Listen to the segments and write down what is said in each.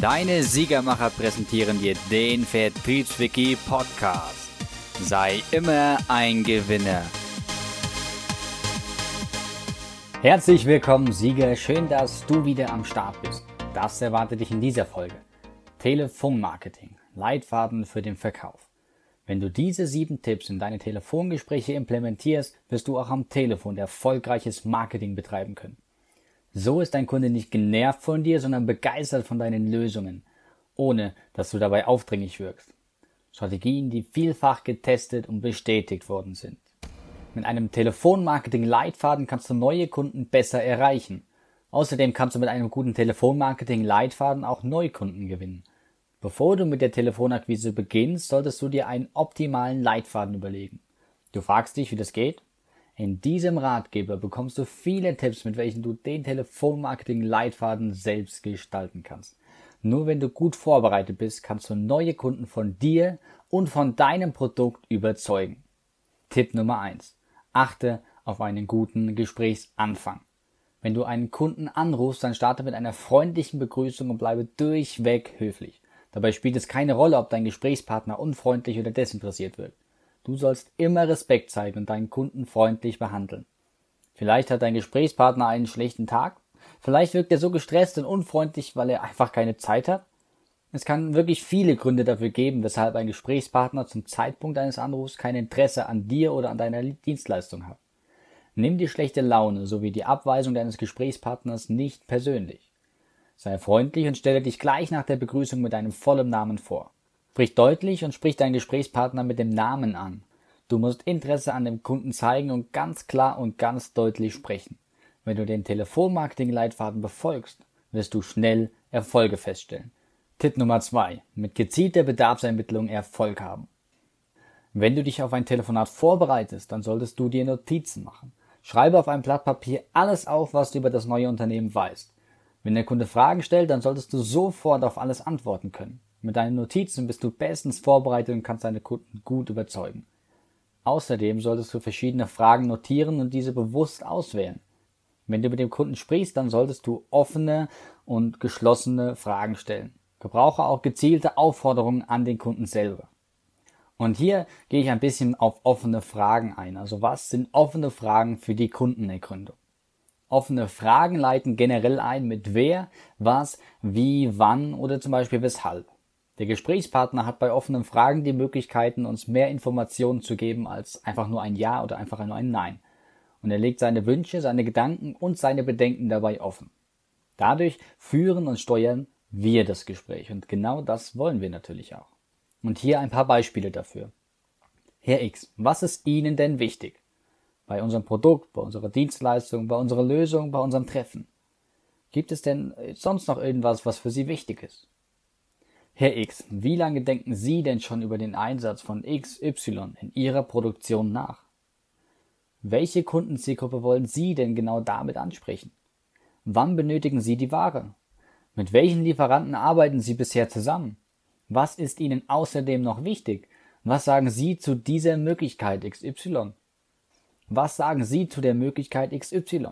Deine Siegermacher präsentieren dir den Vertriebswiki Podcast. Sei immer ein Gewinner. Herzlich willkommen, Sieger. Schön, dass du wieder am Start bist. Das erwartet dich in dieser Folge. Telefonmarketing. Leitfaden für den Verkauf. Wenn du diese sieben Tipps in deine Telefongespräche implementierst, wirst du auch am Telefon erfolgreiches Marketing betreiben können. So ist dein Kunde nicht genervt von dir, sondern begeistert von deinen Lösungen, ohne dass du dabei aufdringlich wirkst. Strategien, die vielfach getestet und bestätigt worden sind. Mit einem Telefonmarketing-Leitfaden kannst du neue Kunden besser erreichen. Außerdem kannst du mit einem guten Telefonmarketing-Leitfaden auch Neukunden gewinnen. Bevor du mit der Telefonakquise beginnst, solltest du dir einen optimalen Leitfaden überlegen. Du fragst dich, wie das geht? In diesem Ratgeber bekommst du viele Tipps, mit welchen du den Telefonmarketing-Leitfaden selbst gestalten kannst. Nur wenn du gut vorbereitet bist, kannst du neue Kunden von dir und von deinem Produkt überzeugen. Tipp Nummer eins: Achte auf einen guten Gesprächsanfang. Wenn du einen Kunden anrufst, dann starte mit einer freundlichen Begrüßung und bleibe durchweg höflich. Dabei spielt es keine Rolle, ob dein Gesprächspartner unfreundlich oder desinteressiert wirkt. Du sollst immer Respekt zeigen und deinen Kunden freundlich behandeln. Vielleicht hat dein Gesprächspartner einen schlechten Tag. Vielleicht wirkt er so gestresst und unfreundlich, weil er einfach keine Zeit hat. Es kann wirklich viele Gründe dafür geben, weshalb ein Gesprächspartner zum Zeitpunkt deines Anrufs kein Interesse an dir oder an deiner Dienstleistung hat. Nimm die schlechte Laune sowie die Abweisung deines Gesprächspartners nicht persönlich. Sei freundlich und stelle dich gleich nach der Begrüßung mit deinem vollen Namen vor. Sprich deutlich und sprich deinen Gesprächspartner mit dem Namen an. Du musst Interesse an dem Kunden zeigen und ganz klar und ganz deutlich sprechen. Wenn du den Telefonmarketing-Leitfaden befolgst, wirst du schnell Erfolge feststellen. Tipp Nummer zwei: Mit gezielter Bedarfsermittlung Erfolg haben. Wenn du dich auf ein Telefonat vorbereitest, dann solltest du dir Notizen machen. Schreibe auf ein Blatt Papier alles auf, was du über das neue Unternehmen weißt. Wenn der Kunde Fragen stellt, dann solltest du sofort auf alles antworten können. Mit deinen Notizen bist du bestens vorbereitet und kannst deine Kunden gut überzeugen. Außerdem solltest du verschiedene Fragen notieren und diese bewusst auswählen. Wenn du mit dem Kunden sprichst, dann solltest du offene und geschlossene Fragen stellen. Gebrauche auch gezielte Aufforderungen an den Kunden selber. Und hier gehe ich ein bisschen auf offene Fragen ein. Also was sind offene Fragen für die Kundenergründung? Offene Fragen leiten generell ein mit wer, was, wie, wann oder zum Beispiel weshalb. Der Gesprächspartner hat bei offenen Fragen die Möglichkeiten, uns mehr Informationen zu geben als einfach nur ein Ja oder einfach nur ein Nein. Und er legt seine Wünsche, seine Gedanken und seine Bedenken dabei offen. Dadurch führen und steuern wir das Gespräch. Und genau das wollen wir natürlich auch. Und hier ein paar Beispiele dafür. Herr X, was ist Ihnen denn wichtig? Bei unserem Produkt, bei unserer Dienstleistung, bei unserer Lösung, bei unserem Treffen. Gibt es denn sonst noch irgendwas, was für Sie wichtig ist? Herr X, wie lange denken Sie denn schon über den Einsatz von XY in Ihrer Produktion nach? Welche Kundenzielgruppe wollen Sie denn genau damit ansprechen? Wann benötigen Sie die Ware? Mit welchen Lieferanten arbeiten Sie bisher zusammen? Was ist Ihnen außerdem noch wichtig? Was sagen Sie zu dieser Möglichkeit XY? Was sagen Sie zu der Möglichkeit XY?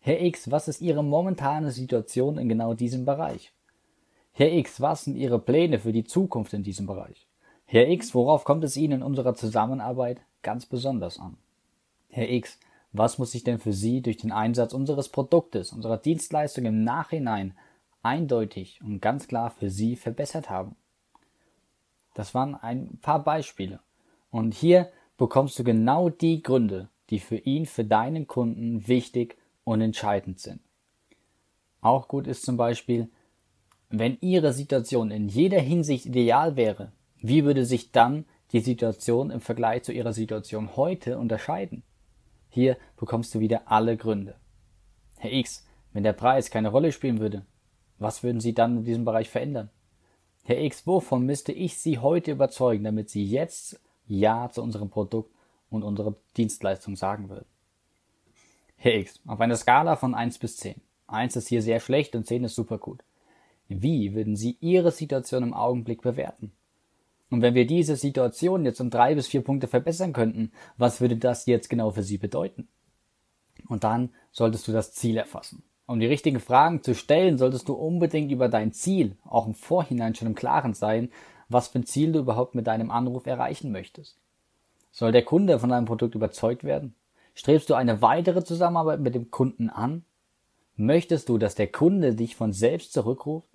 Herr X, was ist Ihre momentane Situation in genau diesem Bereich? Herr X, was sind Ihre Pläne für die Zukunft in diesem Bereich? Herr X, worauf kommt es Ihnen in unserer Zusammenarbeit ganz besonders an? Herr X, was muss sich denn für Sie durch den Einsatz unseres Produktes, unserer Dienstleistung im Nachhinein eindeutig und ganz klar für Sie verbessert haben? Das waren ein paar Beispiele. Und hier bekommst du genau die Gründe, die für ihn, für deinen Kunden wichtig und entscheidend sind. Auch gut ist zum Beispiel, wenn Ihre Situation in jeder Hinsicht ideal wäre, wie würde sich dann die Situation im Vergleich zu Ihrer Situation heute unterscheiden? Hier bekommst du wieder alle Gründe. Herr X, wenn der Preis keine Rolle spielen würde, was würden Sie dann in diesem Bereich verändern? Herr X, wovon müsste ich Sie heute überzeugen, damit Sie jetzt Ja zu unserem Produkt und unserer Dienstleistung sagen würden? Herr X, auf einer Skala von 1 bis 10. 1 ist hier sehr schlecht und 10 ist super gut. Wie würden Sie Ihre Situation im Augenblick bewerten? Und wenn wir diese Situation jetzt um drei bis vier Punkte verbessern könnten, was würde das jetzt genau für Sie bedeuten? Und dann solltest du das Ziel erfassen. Um die richtigen Fragen zu stellen, solltest du unbedingt über dein Ziel auch im Vorhinein schon im Klaren sein, was für ein Ziel du überhaupt mit deinem Anruf erreichen möchtest. Soll der Kunde von deinem Produkt überzeugt werden? Strebst du eine weitere Zusammenarbeit mit dem Kunden an? Möchtest du, dass der Kunde dich von selbst zurückruft?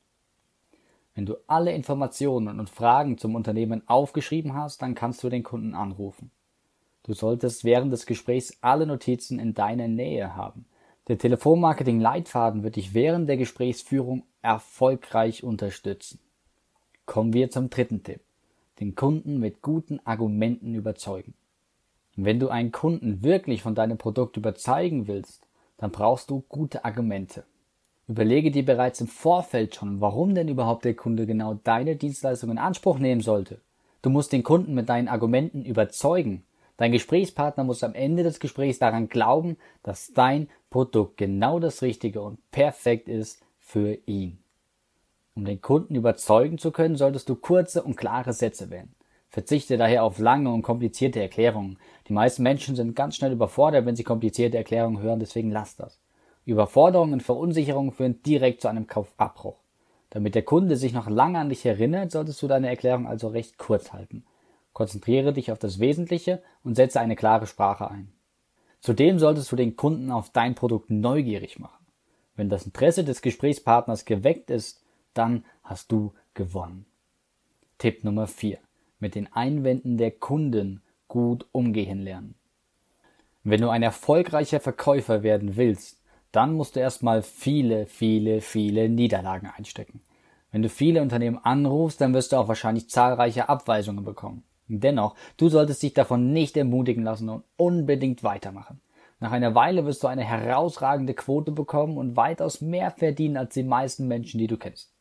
Wenn du alle Informationen und Fragen zum Unternehmen aufgeschrieben hast, dann kannst du den Kunden anrufen. Du solltest während des Gesprächs alle Notizen in deiner Nähe haben. Der Telefonmarketing-Leitfaden wird dich während der Gesprächsführung erfolgreich unterstützen. Kommen wir zum dritten Tipp. Den Kunden mit guten Argumenten überzeugen. Wenn du einen Kunden wirklich von deinem Produkt überzeugen willst, dann brauchst du gute Argumente. Überlege dir bereits im Vorfeld schon, warum denn überhaupt der Kunde genau deine Dienstleistung in Anspruch nehmen sollte. Du musst den Kunden mit deinen Argumenten überzeugen. Dein Gesprächspartner muss am Ende des Gesprächs daran glauben, dass dein Produkt genau das Richtige und perfekt ist für ihn. Um den Kunden überzeugen zu können, solltest du kurze und klare Sätze wählen. Verzichte daher auf lange und komplizierte Erklärungen. Die meisten Menschen sind ganz schnell überfordert, wenn sie komplizierte Erklärungen hören, deswegen lass das. Überforderungen und Verunsicherungen führen direkt zu einem Kaufabbruch. Damit der Kunde sich noch lange an dich erinnert, solltest du deine Erklärung also recht kurz halten. Konzentriere dich auf das Wesentliche und setze eine klare Sprache ein. Zudem solltest du den Kunden auf dein Produkt neugierig machen. Wenn das Interesse des Gesprächspartners geweckt ist, dann hast du gewonnen. Tipp Nummer 4. Mit den Einwänden der Kunden gut umgehen lernen. Wenn du ein erfolgreicher Verkäufer werden willst, dann musst du erstmal viele, viele, viele Niederlagen einstecken. Wenn du viele Unternehmen anrufst, dann wirst du auch wahrscheinlich zahlreiche Abweisungen bekommen. Dennoch, du solltest dich davon nicht ermutigen lassen und unbedingt weitermachen. Nach einer Weile wirst du eine herausragende Quote bekommen und weitaus mehr verdienen als die meisten Menschen, die du kennst.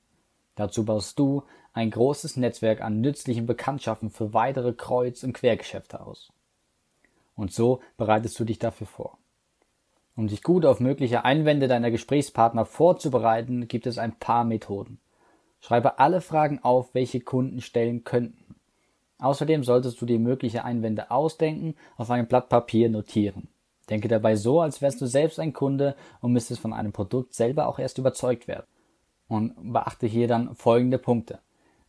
Dazu baust du ein großes Netzwerk an nützlichen Bekanntschaften für weitere Kreuz- und Quergeschäfte aus. Und so bereitest du dich dafür vor. Um dich gut auf mögliche Einwände deiner Gesprächspartner vorzubereiten, gibt es ein paar Methoden. Schreibe alle Fragen auf, welche Kunden stellen könnten. Außerdem solltest du dir mögliche Einwände ausdenken, auf einem Blatt Papier notieren. Denke dabei so, als wärst du selbst ein Kunde und müsstest von einem Produkt selber auch erst überzeugt werden. Und beachte hier dann folgende Punkte.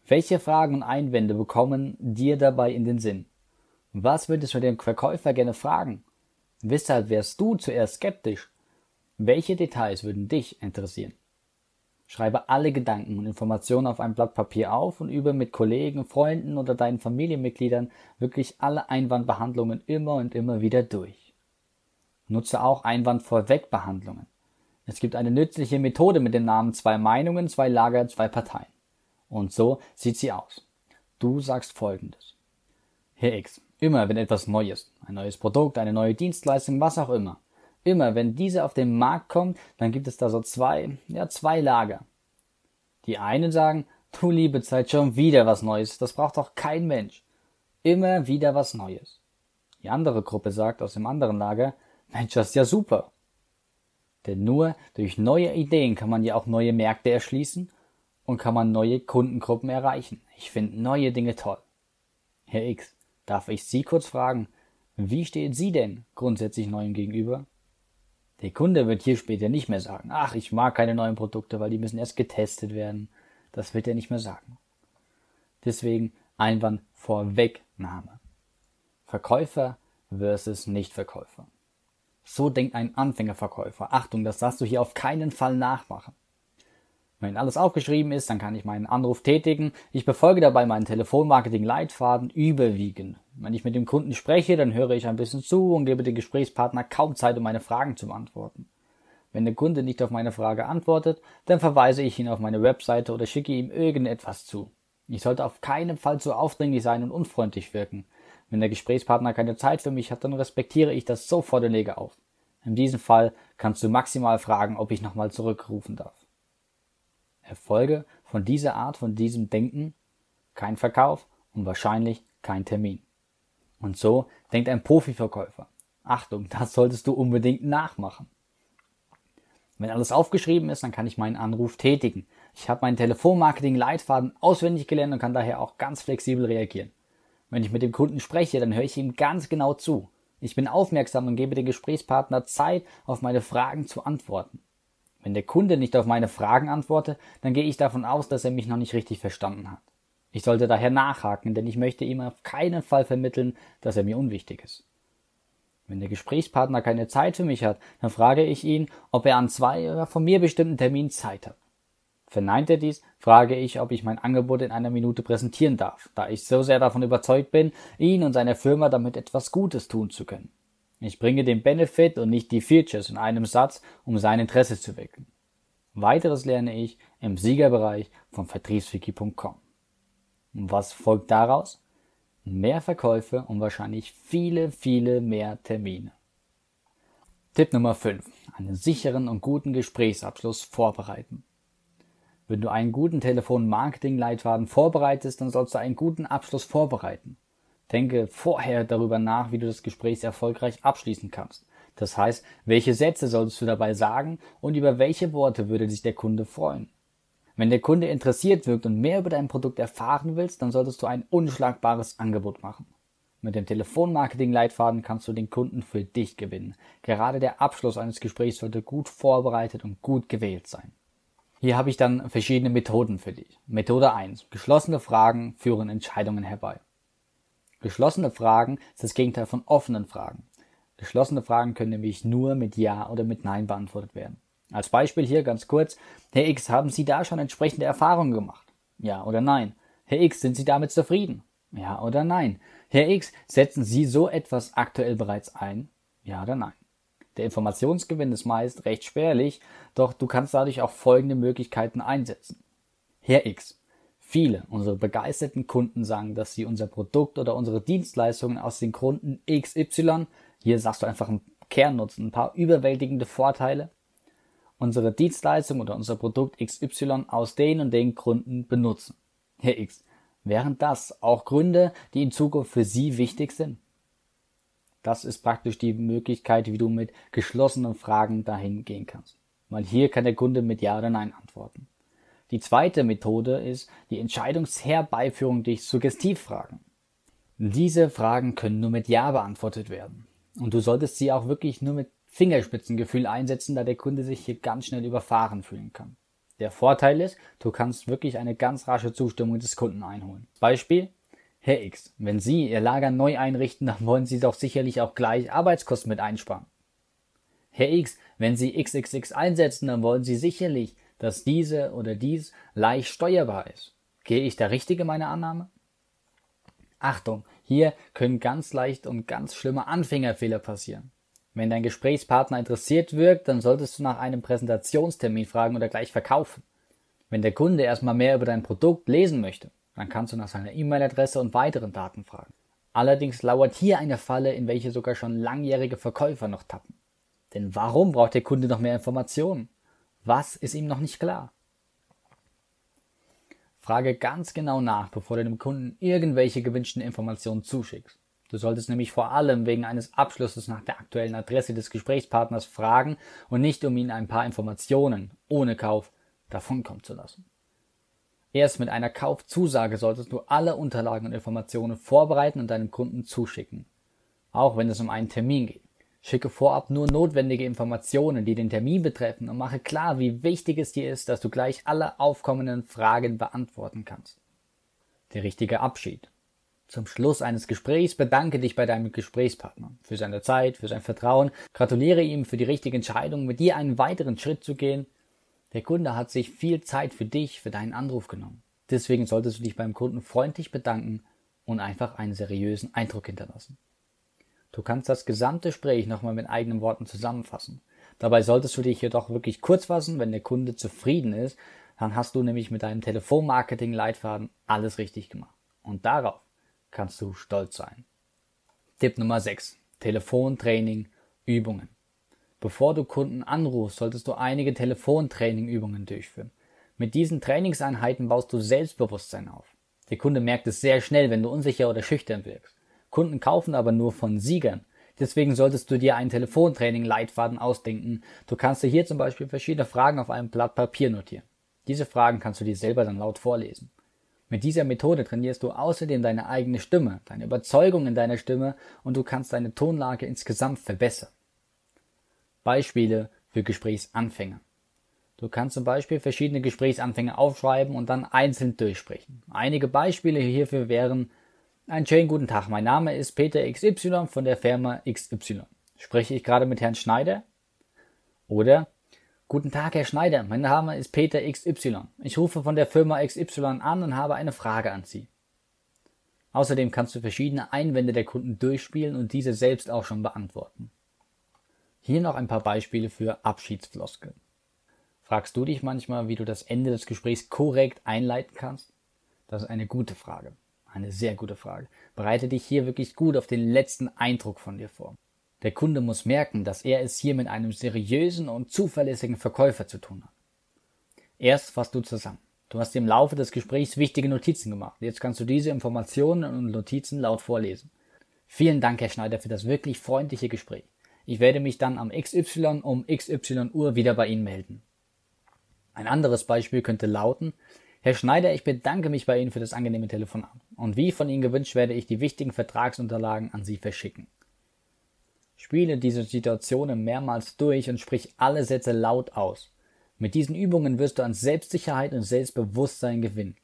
Welche Fragen und Einwände bekommen dir dabei in den Sinn? Was würdest du dem Verkäufer gerne fragen? Weshalb wärst du zuerst skeptisch? Welche Details würden dich interessieren? Schreibe alle Gedanken und Informationen auf ein Blatt Papier auf und übe mit Kollegen, Freunden oder deinen Familienmitgliedern wirklich alle Einwandbehandlungen immer und immer wieder durch. Nutze auch Einwandvorwegbehandlungen. Es gibt eine nützliche Methode mit dem Namen zwei Meinungen, zwei Lager, zwei Parteien. Und so sieht sie aus. Du sagst folgendes. Herr X, immer wenn etwas Neues, ein neues Produkt, eine neue Dienstleistung, was auch immer, Immer, wenn diese auf den Markt kommt, dann gibt es da so zwei, ja, zwei Lager. Die einen sagen, du liebe Zeit, schon wieder was Neues, das braucht doch kein Mensch. Immer wieder was Neues. Die andere Gruppe sagt aus dem anderen Lager, Mensch, das ist ja super. Denn nur durch neue Ideen kann man ja auch neue Märkte erschließen und kann man neue Kundengruppen erreichen. Ich finde neue Dinge toll. Herr X, darf ich Sie kurz fragen, wie stehen Sie denn grundsätzlich Neuem gegenüber? Der Kunde wird hier später nicht mehr sagen, ach, ich mag keine neuen Produkte, weil die müssen erst getestet werden. Das wird er nicht mehr sagen. Deswegen Einwand Vorwegnahme. Verkäufer versus Nichtverkäufer. So denkt ein Anfängerverkäufer. Achtung, das darfst du hier auf keinen Fall nachmachen. Wenn alles aufgeschrieben ist, dann kann ich meinen Anruf tätigen. Ich befolge dabei meinen Telefonmarketing-Leitfaden überwiegend. Wenn ich mit dem Kunden spreche, dann höre ich ein bisschen zu und gebe dem Gesprächspartner kaum Zeit, um meine Fragen zu beantworten. Wenn der Kunde nicht auf meine Frage antwortet, dann verweise ich ihn auf meine Webseite oder schicke ihm irgendetwas zu. Ich sollte auf keinen Fall zu aufdringlich sein und unfreundlich wirken. Wenn der Gesprächspartner keine Zeit für mich hat, dann respektiere ich das sofort und lege auf. In diesem Fall kannst du maximal fragen, ob ich nochmal zurückrufen darf. Erfolge von dieser Art, von diesem Denken, kein Verkauf und wahrscheinlich kein Termin. Und so denkt ein Profiverkäufer. Achtung, das solltest du unbedingt nachmachen. Wenn alles aufgeschrieben ist, dann kann ich meinen Anruf tätigen. Ich habe meinen Telefonmarketing-Leitfaden auswendig gelernt und kann daher auch ganz flexibel reagieren. Wenn ich mit dem Kunden spreche, dann höre ich ihm ganz genau zu. Ich bin aufmerksam und gebe dem Gesprächspartner Zeit, auf meine Fragen zu antworten. Wenn der Kunde nicht auf meine Fragen antwortet, dann gehe ich davon aus, dass er mich noch nicht richtig verstanden hat. Ich sollte daher nachhaken, denn ich möchte ihm auf keinen Fall vermitteln, dass er mir unwichtig ist. Wenn der Gesprächspartner keine Zeit für mich hat, dann frage ich ihn, ob er an zwei oder von mir bestimmten Terminen Zeit hat. Verneint er dies, frage ich, ob ich mein Angebot in einer Minute präsentieren darf, da ich so sehr davon überzeugt bin, ihn und seiner Firma damit etwas Gutes tun zu können. Ich bringe den Benefit und nicht die Features in einem Satz, um sein Interesse zu wecken. Weiteres lerne ich im Siegerbereich von vertriebswiki.com. Was folgt daraus? Mehr Verkäufe und wahrscheinlich viele, viele mehr Termine. Tipp Nummer 5. Einen sicheren und guten Gesprächsabschluss vorbereiten. Wenn du einen guten Telefon-Marketing-Leitfaden vorbereitest, dann sollst du einen guten Abschluss vorbereiten. Denke vorher darüber nach, wie du das Gespräch erfolgreich abschließen kannst. Das heißt, welche Sätze solltest du dabei sagen und über welche Worte würde sich der Kunde freuen. Wenn der Kunde interessiert wirkt und mehr über dein Produkt erfahren willst, dann solltest du ein unschlagbares Angebot machen. Mit dem Telefonmarketing-Leitfaden kannst du den Kunden für dich gewinnen. Gerade der Abschluss eines Gesprächs sollte gut vorbereitet und gut gewählt sein. Hier habe ich dann verschiedene Methoden für dich. Methode 1. Geschlossene Fragen führen Entscheidungen herbei. Geschlossene Fragen ist das Gegenteil von offenen Fragen. Geschlossene Fragen können nämlich nur mit Ja oder mit Nein beantwortet werden. Als Beispiel hier ganz kurz. Herr X, haben Sie da schon entsprechende Erfahrungen gemacht? Ja oder nein? Herr X, sind Sie damit zufrieden? Ja oder nein? Herr X, setzen Sie so etwas aktuell bereits ein? Ja oder nein? Der Informationsgewinn ist meist recht spärlich, doch du kannst dadurch auch folgende Möglichkeiten einsetzen. Herr X. Viele unserer begeisterten Kunden sagen, dass sie unser Produkt oder unsere Dienstleistungen aus den Gründen XY, hier sagst du einfach einen Kernnutzen, ein paar überwältigende Vorteile, unsere Dienstleistung oder unser Produkt XY aus den und den Gründen benutzen. Herr X. Wären das auch Gründe, die in Zukunft für Sie wichtig sind? Das ist praktisch die Möglichkeit, wie du mit geschlossenen Fragen dahin gehen kannst. Weil hier kann der Kunde mit Ja oder Nein antworten. Die zweite Methode ist die Entscheidungsherbeiführung durch Suggestivfragen. Diese Fragen können nur mit Ja beantwortet werden. Und du solltest sie auch wirklich nur mit Fingerspitzengefühl einsetzen, da der Kunde sich hier ganz schnell überfahren fühlen kann. Der Vorteil ist, du kannst wirklich eine ganz rasche Zustimmung des Kunden einholen. Beispiel, Herr X, wenn Sie Ihr Lager neu einrichten, dann wollen Sie doch sicherlich auch gleich Arbeitskosten mit einsparen. Herr X, wenn Sie XXX einsetzen, dann wollen Sie sicherlich, dass diese oder dies leicht steuerbar ist. Gehe ich da richtig in meiner Annahme? Achtung, hier können ganz leicht und ganz schlimme Anfängerfehler passieren. Wenn dein Gesprächspartner interessiert wirkt, dann solltest du nach einem Präsentationstermin fragen oder gleich verkaufen. Wenn der Kunde erstmal mehr über dein Produkt lesen möchte, dann kannst du nach seiner E-Mail-Adresse und weiteren Daten fragen. Allerdings lauert hier eine Falle, in welche sogar schon langjährige Verkäufer noch tappen. Denn warum braucht der Kunde noch mehr Informationen? Was ist ihm noch nicht klar? Frage ganz genau nach, bevor du dem Kunden irgendwelche gewünschten Informationen zuschickst. Du solltest nämlich vor allem wegen eines Abschlusses nach der aktuellen Adresse des Gesprächspartners fragen und nicht um ihn ein paar Informationen ohne Kauf davonkommen zu lassen. Erst mit einer Kaufzusage solltest du alle Unterlagen und Informationen vorbereiten und deinem Kunden zuschicken. Auch wenn es um einen Termin geht. Schicke vorab nur notwendige Informationen, die den Termin betreffen und mache klar, wie wichtig es dir ist, dass du gleich alle aufkommenden Fragen beantworten kannst. Der richtige Abschied. Zum Schluss eines Gesprächs bedanke dich bei deinem Gesprächspartner für seine Zeit, für sein Vertrauen, gratuliere ihm für die richtige Entscheidung, mit dir einen weiteren Schritt zu gehen der Kunde hat sich viel Zeit für dich, für deinen Anruf genommen. Deswegen solltest du dich beim Kunden freundlich bedanken und einfach einen seriösen Eindruck hinterlassen. Du kannst das gesamte Gespräch nochmal mit eigenen Worten zusammenfassen. Dabei solltest du dich jedoch wirklich kurz fassen, wenn der Kunde zufrieden ist, dann hast du nämlich mit deinem Telefonmarketing-Leitfaden alles richtig gemacht. Und darauf kannst du stolz sein. Tipp Nummer 6. Telefontraining, Übungen. Bevor du Kunden anrufst, solltest du einige Telefontrainingübungen durchführen. Mit diesen Trainingseinheiten baust du Selbstbewusstsein auf. Der Kunde merkt es sehr schnell, wenn du unsicher oder schüchtern wirkst. Kunden kaufen aber nur von Siegern. Deswegen solltest du dir einen Telefontraining-Leitfaden ausdenken. Du kannst dir hier zum Beispiel verschiedene Fragen auf einem Blatt Papier notieren. Diese Fragen kannst du dir selber dann laut vorlesen. Mit dieser Methode trainierst du außerdem deine eigene Stimme, deine Überzeugung in deiner Stimme und du kannst deine Tonlage insgesamt verbessern. Beispiele für Gesprächsanfänger. Du kannst zum Beispiel verschiedene Gesprächsanfänge aufschreiben und dann einzeln durchsprechen. Einige Beispiele hierfür wären einen schönen guten Tag. Mein Name ist Peter XY von der Firma XY. Spreche ich gerade mit Herrn Schneider? Oder Guten Tag, Herr Schneider. Mein Name ist Peter XY. Ich rufe von der Firma XY an und habe eine Frage an Sie. Außerdem kannst du verschiedene Einwände der Kunden durchspielen und diese selbst auch schon beantworten. Hier noch ein paar Beispiele für Abschiedsfloskeln. Fragst du dich manchmal, wie du das Ende des Gesprächs korrekt einleiten kannst? Das ist eine gute Frage. Eine sehr gute Frage. Bereite dich hier wirklich gut auf den letzten Eindruck von dir vor. Der Kunde muss merken, dass er es hier mit einem seriösen und zuverlässigen Verkäufer zu tun hat. Erst fasst du zusammen. Du hast im Laufe des Gesprächs wichtige Notizen gemacht. Jetzt kannst du diese Informationen und Notizen laut vorlesen. Vielen Dank, Herr Schneider, für das wirklich freundliche Gespräch. Ich werde mich dann am XY um XY Uhr wieder bei Ihnen melden. Ein anderes Beispiel könnte lauten, Herr Schneider, ich bedanke mich bei Ihnen für das angenehme Telefonat. Und wie von Ihnen gewünscht, werde ich die wichtigen Vertragsunterlagen an Sie verschicken. Spiele diese Situationen mehrmals durch und sprich alle Sätze laut aus. Mit diesen Übungen wirst du an Selbstsicherheit und Selbstbewusstsein gewinnen.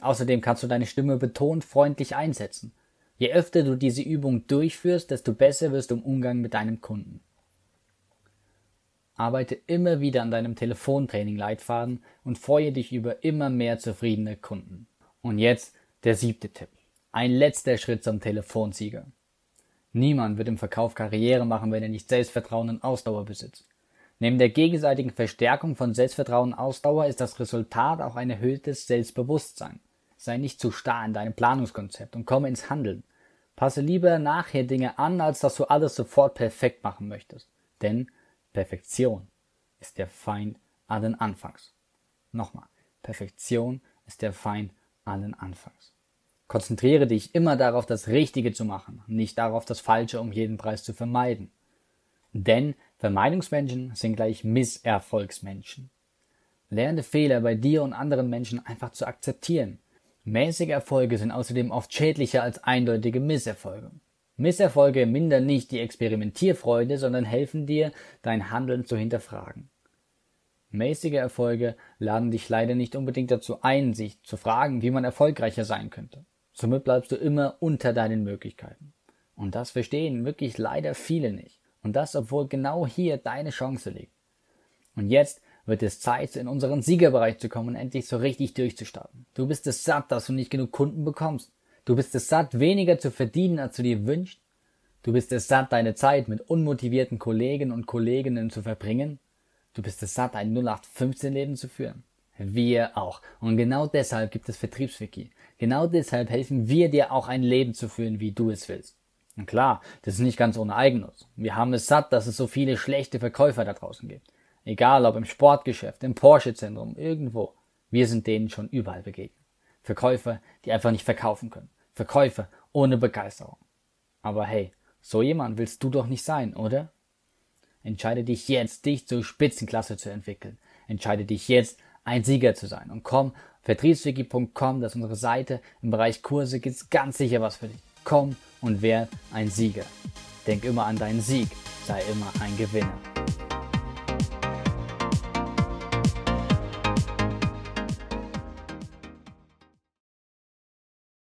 Außerdem kannst du deine Stimme betont freundlich einsetzen. Je öfter du diese Übung durchführst, desto besser wirst du im Umgang mit deinem Kunden. Arbeite immer wieder an deinem Telefontraining-Leitfaden und freue dich über immer mehr zufriedene Kunden. Und jetzt der siebte Tipp. Ein letzter Schritt zum Telefonsieger. Niemand wird im Verkauf Karriere machen, wenn er nicht Selbstvertrauen und Ausdauer besitzt. Neben der gegenseitigen Verstärkung von Selbstvertrauen und Ausdauer ist das Resultat auch ein erhöhtes Selbstbewusstsein. Sei nicht zu starr in deinem Planungskonzept und komme ins Handeln. Passe lieber nachher Dinge an, als dass du alles sofort perfekt machen möchtest. Denn Perfektion ist der Feind allen Anfangs. Nochmal, Perfektion ist der Feind allen Anfangs. Konzentriere dich immer darauf, das Richtige zu machen, nicht darauf, das Falsche um jeden Preis zu vermeiden. Denn Vermeidungsmenschen sind gleich Misserfolgsmenschen. Lerne Fehler bei dir und anderen Menschen einfach zu akzeptieren. Mäßige Erfolge sind außerdem oft schädlicher als eindeutige Misserfolge. Misserfolge mindern nicht die Experimentierfreude, sondern helfen dir, dein Handeln zu hinterfragen. Mäßige Erfolge laden dich leider nicht unbedingt dazu ein, sich zu fragen, wie man erfolgreicher sein könnte. Somit bleibst du immer unter deinen Möglichkeiten. Und das verstehen wirklich leider viele nicht. Und das, obwohl genau hier deine Chance liegt. Und jetzt wird es Zeit, in unseren Siegerbereich zu kommen und endlich so richtig durchzustarten. Du bist es satt, dass du nicht genug Kunden bekommst. Du bist es satt, weniger zu verdienen, als du dir wünschst. Du bist es satt, deine Zeit mit unmotivierten Kollegen und Kolleginnen zu verbringen. Du bist es satt, ein 0815-Leben zu führen. Wir auch. Und genau deshalb gibt es Vertriebswiki. Genau deshalb helfen wir dir auch ein Leben zu führen, wie du es willst. Und klar, das ist nicht ganz ohne Eigennutz. Wir haben es satt, dass es so viele schlechte Verkäufer da draußen gibt. Egal ob im Sportgeschäft, im Porsche-Zentrum, irgendwo. Wir sind denen schon überall begegnet. Verkäufer, die einfach nicht verkaufen können. Verkäufer ohne Begeisterung. Aber hey, so jemand willst du doch nicht sein, oder? Entscheide dich jetzt, dich zur Spitzenklasse zu entwickeln. Entscheide dich jetzt, ein Sieger zu sein. Und komm, vertriebswiki.com, das ist unsere Seite. Im Bereich Kurse gibt's ganz sicher was für dich. Komm und werd ein Sieger. Denk immer an deinen Sieg. Sei immer ein Gewinner.